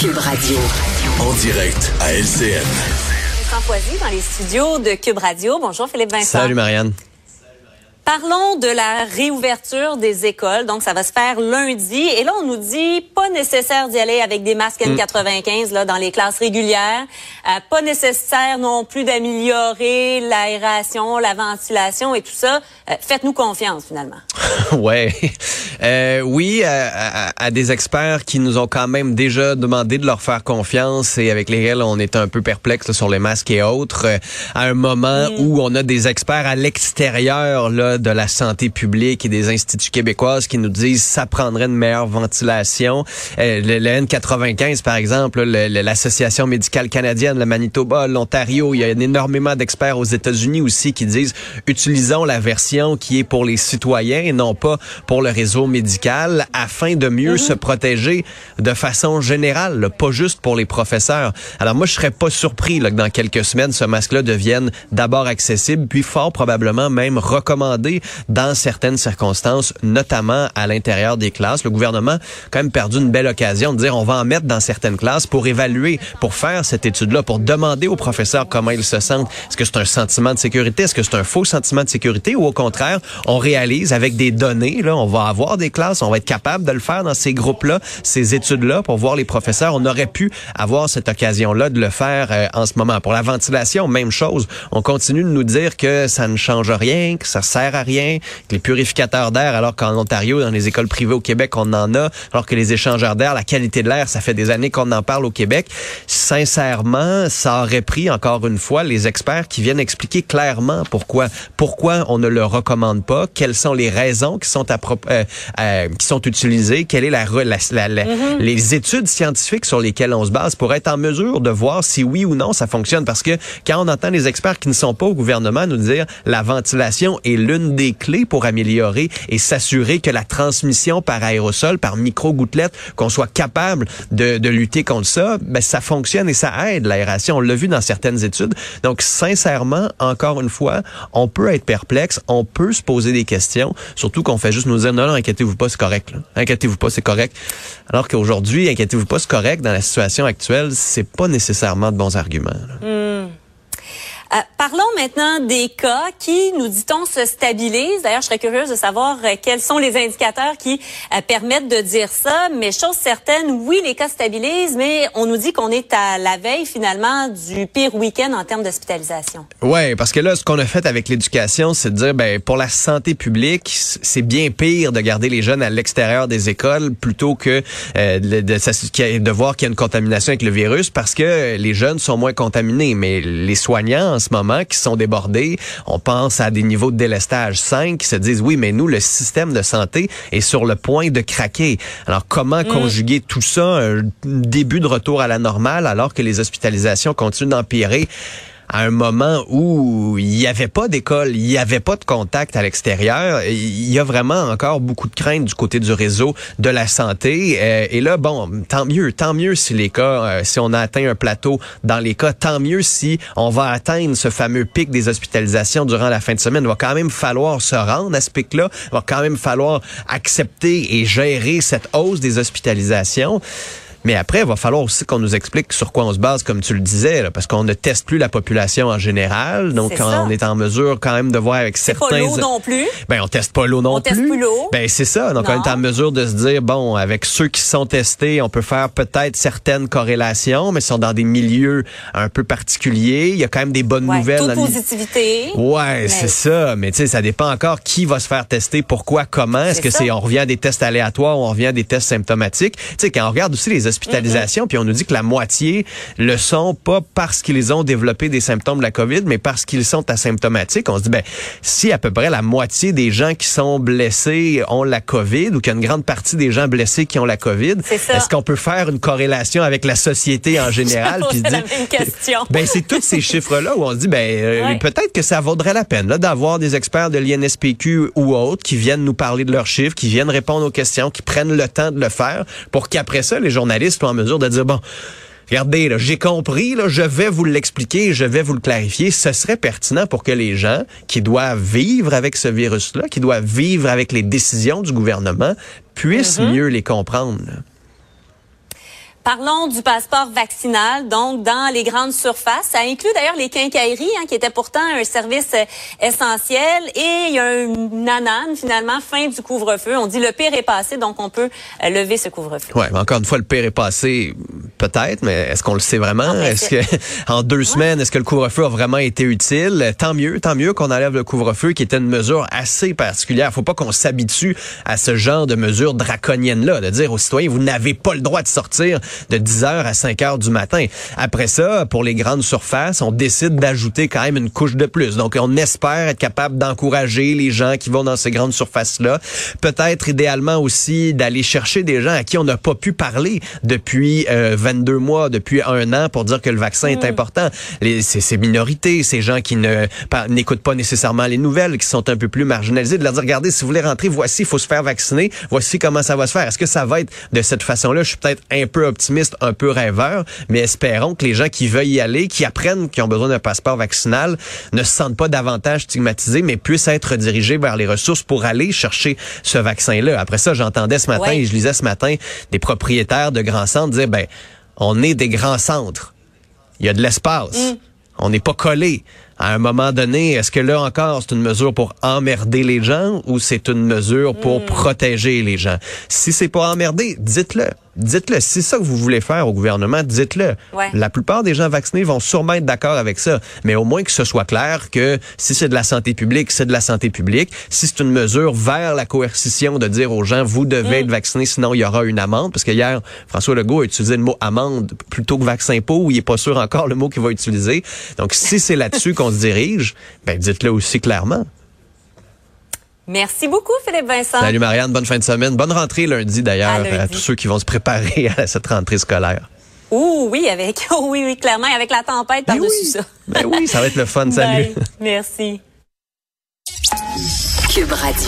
Cube Radio. En direct à LCN. Vincent Foisy dans les studios de Cube Radio. Bonjour Philippe Vincent. Salut Marianne. Parlons de la réouverture des écoles. Donc, ça va se faire lundi. Et là, on nous dit pas nécessaire d'y aller avec des masques N95 là, dans les classes régulières. Euh, pas nécessaire non plus d'améliorer l'aération, la ventilation et tout ça. Euh, Faites-nous confiance, finalement. ouais. Euh, oui, à, à, des experts qui nous ont quand même déjà demandé de leur faire confiance et avec lesquels on est un peu perplexe sur les masques et autres, euh, à un moment mm. où on a des experts à l'extérieur là de la santé publique et des instituts québécoises qui nous disent ça prendrait une meilleure ventilation. Euh, le, N95, par exemple, l'Association médicale canadienne, le Manitoba, l'Ontario, il y a énormément d'experts aux États-Unis aussi qui disent utilisons la version qui est pour les citoyens et non pas pour le réseau médical afin de mieux mm-hmm. se protéger de façon générale, pas juste pour les professeurs. Alors moi, je serais pas surpris là, que dans quelques semaines, ce masque-là devienne d'abord accessible, puis fort probablement même recommandé dans certaines circonstances, notamment à l'intérieur des classes. Le gouvernement a quand même perdu une belle occasion de dire on va en mettre dans certaines classes pour évaluer, pour faire cette étude-là, pour demander aux professeurs comment ils se sentent. Est-ce que c'est un sentiment de sécurité? Est-ce que c'est un faux sentiment de sécurité? Ou au contraire, on réalise avec des données, là, on va avoir des classes, on va être capable de le faire dans ces groupes-là, ces études-là, pour voir les professeurs. On aurait pu avoir cette occasion-là de le faire euh, en ce moment. Pour la ventilation, même chose. On continue de nous dire que ça ne change rien, que ça sert à rien, les purificateurs d'air, alors qu'en Ontario, dans les écoles privées au Québec, on en a, alors que les échangeurs d'air, la qualité de l'air, ça fait des années qu'on en parle au Québec. Sincèrement, ça aurait pris encore une fois les experts qui viennent expliquer clairement pourquoi, pourquoi on ne le recommande pas, quelles sont les raisons qui sont à, euh, euh, qui sont utilisées, quelle est la, la, la, mm-hmm. les études scientifiques sur lesquelles on se base pour être en mesure de voir si oui ou non ça fonctionne. Parce que quand on entend les experts qui ne sont pas au gouvernement nous dire la ventilation est l'une des clés pour améliorer et s'assurer que la transmission par aérosol, par micro-gouttelettes, qu'on soit capable de, de, lutter contre ça, ben, ça fonctionne et ça aide l'aération. On l'a vu dans certaines études. Donc, sincèrement, encore une fois, on peut être perplexe, on peut se poser des questions, surtout qu'on fait juste nous dire, non, non, inquiétez-vous pas, c'est correct. Inquiétez-vous pas, c'est correct. Alors qu'aujourd'hui, inquiétez-vous pas, c'est correct. Dans la situation actuelle, c'est pas nécessairement de bons arguments. Hmm. Maintenant des cas qui, nous dit-on, se stabilisent. D'ailleurs, je serais curieuse de savoir euh, quels sont les indicateurs qui euh, permettent de dire ça. Mais chose certaine, oui, les cas stabilisent, mais on nous dit qu'on est à la veille finalement du pire week-end en termes d'hospitalisation. Ouais, parce que là, ce qu'on a fait avec l'éducation, c'est de dire, ben pour la santé publique, c'est bien pire de garder les jeunes à l'extérieur des écoles plutôt que de, de, de voir qu'il y a une contamination avec le virus, parce que les jeunes sont moins contaminés, mais les soignants en ce moment qui sont débordés. On pense à des niveaux de délestage 5 qui se disent oui, mais nous, le système de santé est sur le point de craquer. Alors, comment mm. conjuguer tout ça, un début de retour à la normale alors que les hospitalisations continuent d'empirer? À un moment où il n'y avait pas d'école, il n'y avait pas de contact à l'extérieur. Il y a vraiment encore beaucoup de craintes du côté du réseau de la santé. Euh, et là, bon, tant mieux, tant mieux si les cas, euh, si on a atteint un plateau dans les cas, tant mieux si on va atteindre ce fameux pic des hospitalisations durant la fin de semaine. Il va quand même falloir se rendre à ce pic-là. Il va quand même falloir accepter et gérer cette hausse des hospitalisations. Mais après, il va falloir aussi qu'on nous explique sur quoi on se base, comme tu le disais, parce qu'on ne teste plus la population en général. Donc, on est en mesure quand même de voir avec certains... pas l'eau non plus. Ben, on teste pas l'eau non on plus. Teste plus l'eau. Ben, c'est ça. Donc, on est en mesure de se dire, bon, avec ceux qui sont testés, on peut faire peut-être certaines corrélations, mais ils sont dans des milieux un peu particuliers. Il y a quand même des bonnes nouvelles. Toute positivité. Ouais, c'est ça. Mais tu sais, ça dépend encore qui va se faire tester, pourquoi, comment. Est-ce que c'est, on revient à des tests aléatoires on revient à des tests symptomatiques? Tu sais, quand on regarde aussi les puis on nous dit que la moitié le sont pas parce qu'ils ont développé des symptômes de la COVID, mais parce qu'ils sont asymptomatiques. On se dit, ben, si à peu près la moitié des gens qui sont blessés ont la COVID ou qu'il y a une grande partie des gens blessés qui ont la COVID, est-ce qu'on peut faire une corrélation avec la société en général? puis question. Ben, c'est tous ces chiffres-là où on se dit, ben, euh, peut-être que ça vaudrait la peine d'avoir des experts de l'INSPQ ou autres qui viennent nous parler de leurs chiffres, qui viennent répondre aux questions, qui prennent le temps de le faire pour qu'après ça, les journalistes soient en mesure de dire, bon, regardez, j'ai compris, là, je vais vous l'expliquer, je vais vous le clarifier. Ce serait pertinent pour que les gens qui doivent vivre avec ce virus-là, qui doivent vivre avec les décisions du gouvernement, puissent mm-hmm. mieux les comprendre. Parlons du passeport vaccinal, donc dans les grandes surfaces. Ça inclut d'ailleurs les quincailleries, hein, qui étaient pourtant un service euh, essentiel. Et il y a une nanane, finalement, fin du couvre-feu. On dit le pire est passé, donc on peut euh, lever ce couvre-feu. Ouais, mais encore une fois, le pire est passé, peut-être, mais est-ce qu'on le sait vraiment? Est-ce que en deux semaines, est-ce que le couvre-feu a vraiment été utile? Tant mieux, tant mieux qu'on enlève le couvre-feu, qui était une mesure assez particulière. Faut pas qu'on s'habitue à ce genre de mesures draconiennes-là, de dire aux citoyens, vous n'avez pas le droit de sortir de 10 heures à 5 heures du matin. Après ça, pour les grandes surfaces, on décide d'ajouter quand même une couche de plus. Donc, on espère être capable d'encourager les gens qui vont dans ces grandes surfaces-là. Peut-être idéalement aussi d'aller chercher des gens à qui on n'a pas pu parler depuis euh, 22 mois, depuis un an pour dire que le vaccin est important. Les, ces, ces minorités, ces gens qui ne n'écoutent pas nécessairement les nouvelles, qui sont un peu plus marginalisés, de leur dire, regardez, si vous voulez rentrer, voici, il faut se faire vacciner, voici comment ça va se faire. Est-ce que ça va être de cette façon-là? Je suis peut-être un peu optimiste, un peu rêveur, mais espérons que les gens qui veulent y aller, qui apprennent qu'ils ont besoin d'un passeport vaccinal, ne se sentent pas davantage stigmatisés, mais puissent être dirigés vers les ressources pour aller chercher ce vaccin-là. Après ça, j'entendais ce matin Ouais. et je lisais ce matin des propriétaires de grands centres dire, ben, on est des grands centres. Il y a de l'espace. On n'est pas collé. À un moment donné, est-ce que là encore, c'est une mesure pour emmerder les gens ou c'est une mesure pour protéger les gens? Si c'est pour emmerder, dites-le. Dites-le. Si c'est ça que vous voulez faire au gouvernement, dites-le. Ouais. La plupart des gens vaccinés vont sûrement être d'accord avec ça. Mais au moins que ce soit clair que si c'est de la santé publique, c'est de la santé publique. Si c'est une mesure vers la coercition de dire aux gens, vous devez être vaccinés, sinon il y aura une amende. Parce que hier, François Legault a utilisé le mot amende plutôt que vaccin pour, où il est pas sûr encore le mot qu'il va utiliser. Donc si c'est là-dessus qu'on se dirige, ben dites-le aussi clairement. Merci beaucoup, Philippe Vincent. Salut Marianne, bonne fin de semaine. Bonne rentrée lundi d'ailleurs À tous ceux qui vont se préparer à cette rentrée scolaire. Ouh, oui, avec, oh, oui, oui, clairement, avec la tempête Ben par-dessus oui. ça. Ben oui, ça va être le fun. Salut. Bye. Merci. Cube Radio.